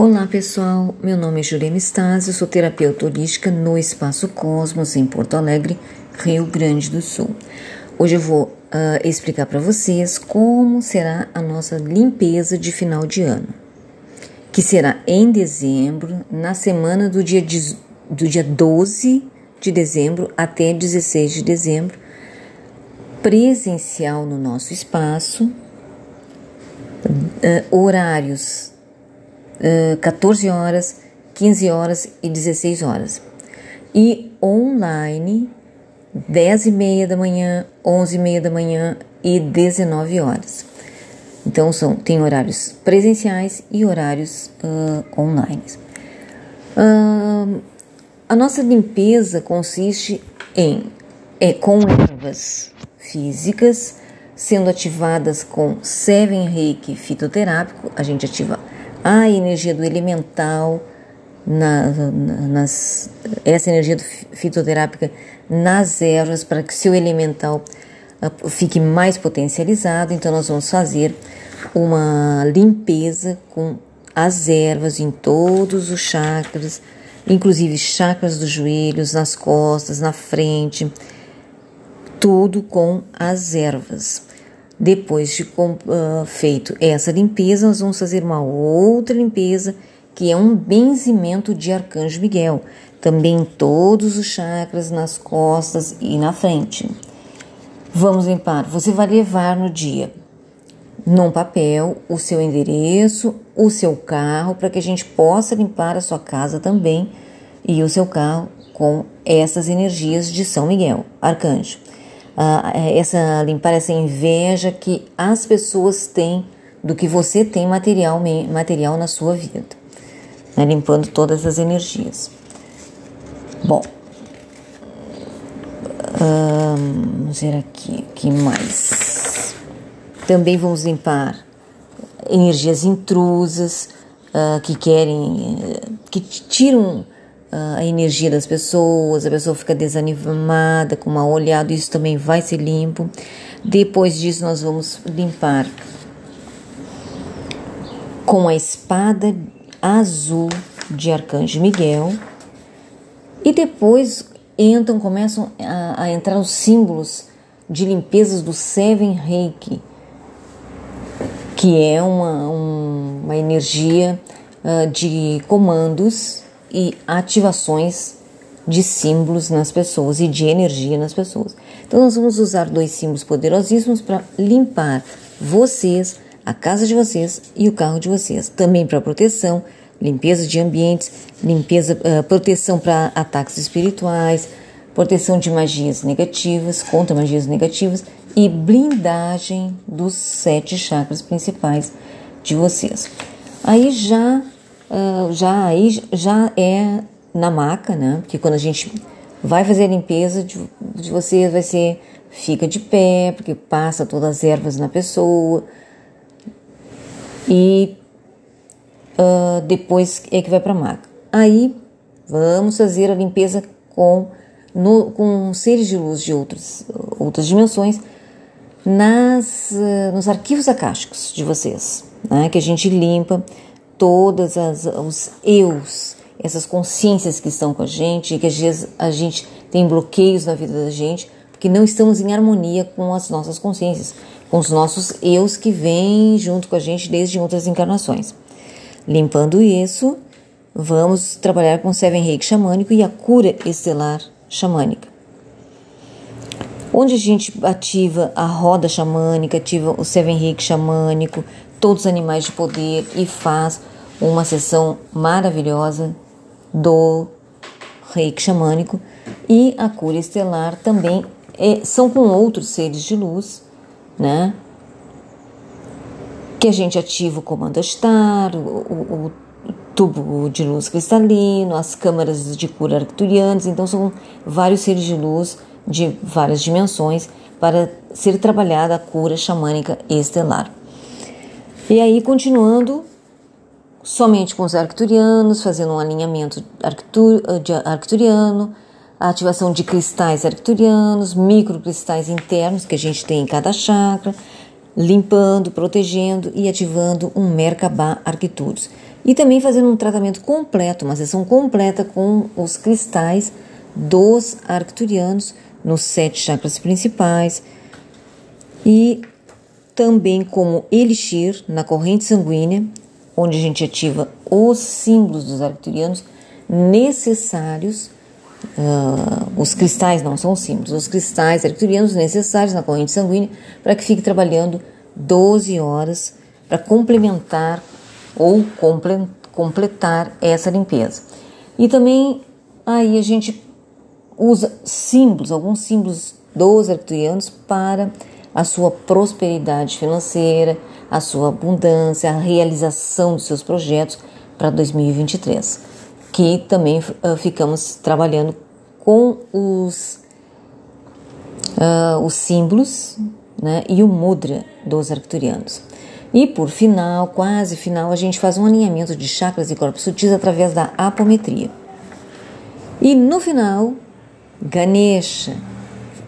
Olá pessoal, meu nome é Jurema Stasi, sou terapeuta holística no Espaço Cosmos em Porto Alegre, Rio Grande do Sul. Hoje eu vou uh, explicar para vocês como será a nossa limpeza de final de ano, que será em dezembro, na semana do dia, do dia 12 de dezembro até 16 de dezembro, presencial no nosso espaço, uh, horários 14 horas, 15 horas e 16 horas. E online, 10 e meia da manhã, 11 e meia da manhã e 19 horas. Então, são, tem horários presenciais e horários uh, online. Uh, a nossa limpeza consiste em é, com ervas físicas, sendo ativadas com Seven Reiki fitoterápico, a gente ativa a energia do elemental, na, nas, essa energia fitoterápica nas ervas para que seu elemental uh, fique mais potencializado. Então, nós vamos fazer uma limpeza com as ervas em todos os chakras, inclusive chakras dos joelhos, nas costas, na frente, tudo com as ervas. Depois de uh, feito essa limpeza, nós vamos fazer uma outra limpeza, que é um benzimento de Arcanjo Miguel, também em todos os chakras, nas costas e na frente. Vamos limpar. Você vai levar no dia, num papel, o seu endereço, o seu carro, para que a gente possa limpar a sua casa também e o seu carro com essas energias de São Miguel, Arcanjo uh, essa limpar essa inveja que as pessoas têm do que você tem material, material na sua vida, né? limpando todas as energias. Bom, vamos ver aqui, que mais? Também vamos limpar energias intrusas uh, que querem, que tiram a energia das pessoas, a pessoa fica desanimada, com mal olhado, isso também vai ser limpo. Depois disso, nós vamos limpar com a espada azul de Arcanjo Miguel. E depois entram, começam a, a entrar os símbolos de limpezas do Seven Reiki, que é uma, um, uma energia uh, de comandos e ativações de símbolos nas pessoas e de energia nas pessoas. Então, nós vamos usar dois símbolos poderosíssimos para limpar vocês, a casa de vocês e o carro de vocês. Também para proteção, limpeza de ambientes, limpeza, uh, proteção para ataques espirituais, proteção de magias negativas, contra magias negativas e blindagem dos sete chakras principais de vocês. Aí já uh, já aí já é na maca, né? Porque quando a gente vai fazer a limpeza de, de você, vai ser fica de pé, porque passa todas as ervas na pessoa e uh, depois é que vai para a maca. Aí vamos fazer a limpeza com no, com seres de luz de outros, outras dimensões nas, uh, nos arquivos acásticos de vocês, né? que a gente limpa todas as os eus, essas consciências que estão com a gente e que às vezes a gente tem bloqueios na vida da gente porque não estamos em harmonia com as nossas consciências, com os nossos eus que vêm junto com a gente desde outras encarnações. Limpando isso, vamos trabalhar com o Seven Reiki xamânico e a cura estelar xamânica. Onde a gente ativa a roda xamânica, ativa o Seven Reiki xamânico, todos os animais de poder e faz uma sessão maravilhosa do reiki xamânico e a cura estelar também é, são com outros seres de luz, né? Que a gente ativa o comando Astar, o, o, o tubo de luz cristalino, as câmaras de cura arcturianas, então são vários seres de luz de várias dimensões para ser trabalhada a cura xamânica estelar. E aí, continuando, somente com os arcturianos, fazendo um alinhamento arcturiano, a ativação de cristais arcturianos, microcristais internos que a gente tem em cada chakra, limpando, protegendo e ativando um Merkabah Arcturus. E também fazendo um tratamento completo, uma sessão completa com os cristais dos arcturianos nos sete chakras principais e também como elixir na corrente sanguínea, onde a gente ativa os símbolos dos arcturianos necessários. Uh, os cristais não são símbolos, os cristais arcturianos necessários na corrente sanguínea para que fique trabalhando 12 horas para complementar ou comple completar essa limpeza. E também aí a gente usa símbolos, alguns símbolos dos arcturianos para a sua prosperidade financeira, a sua abundância, a realização dos seus projetos para 2023, que também uh, ficamos trabalhando com os, uh, os símbolos né, e o mudra dos arcturianos. E por final, quase final, a gente faz um alinhamento de chakras e corpos sutis através da apometria. E no final, Ganesha.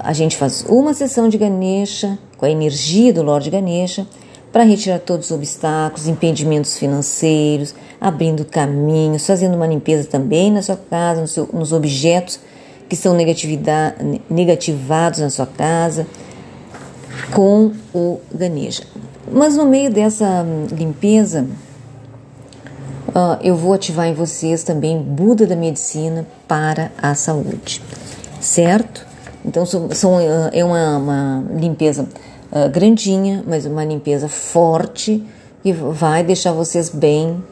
A gente faz uma sessão de Ganesha com a energia do Lorde Ganesha para retirar todos os obstáculos, impedimentos financeiros, abrindo caminhos, fazendo uma limpeza também na sua casa, no seu, nos objetos que são negativados na sua casa, com o Ganesha. Mas no meio dessa limpeza, uh, eu vou ativar em vocês também Buda da Medicina para a Saúde, certo? Então, são, uh, é uma, uma limpeza uh, grandinha, mas uma limpeza forte que vai deixar vocês bem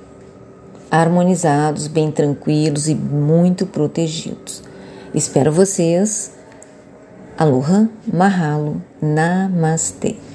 harmonizados, bem tranquilos e muito protegidos. Espero vocês. Aloha, Mahalo, Namastê.